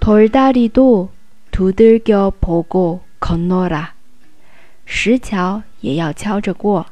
돌다리도 두들겨 보고 건너 라. 石桥也要敲着过。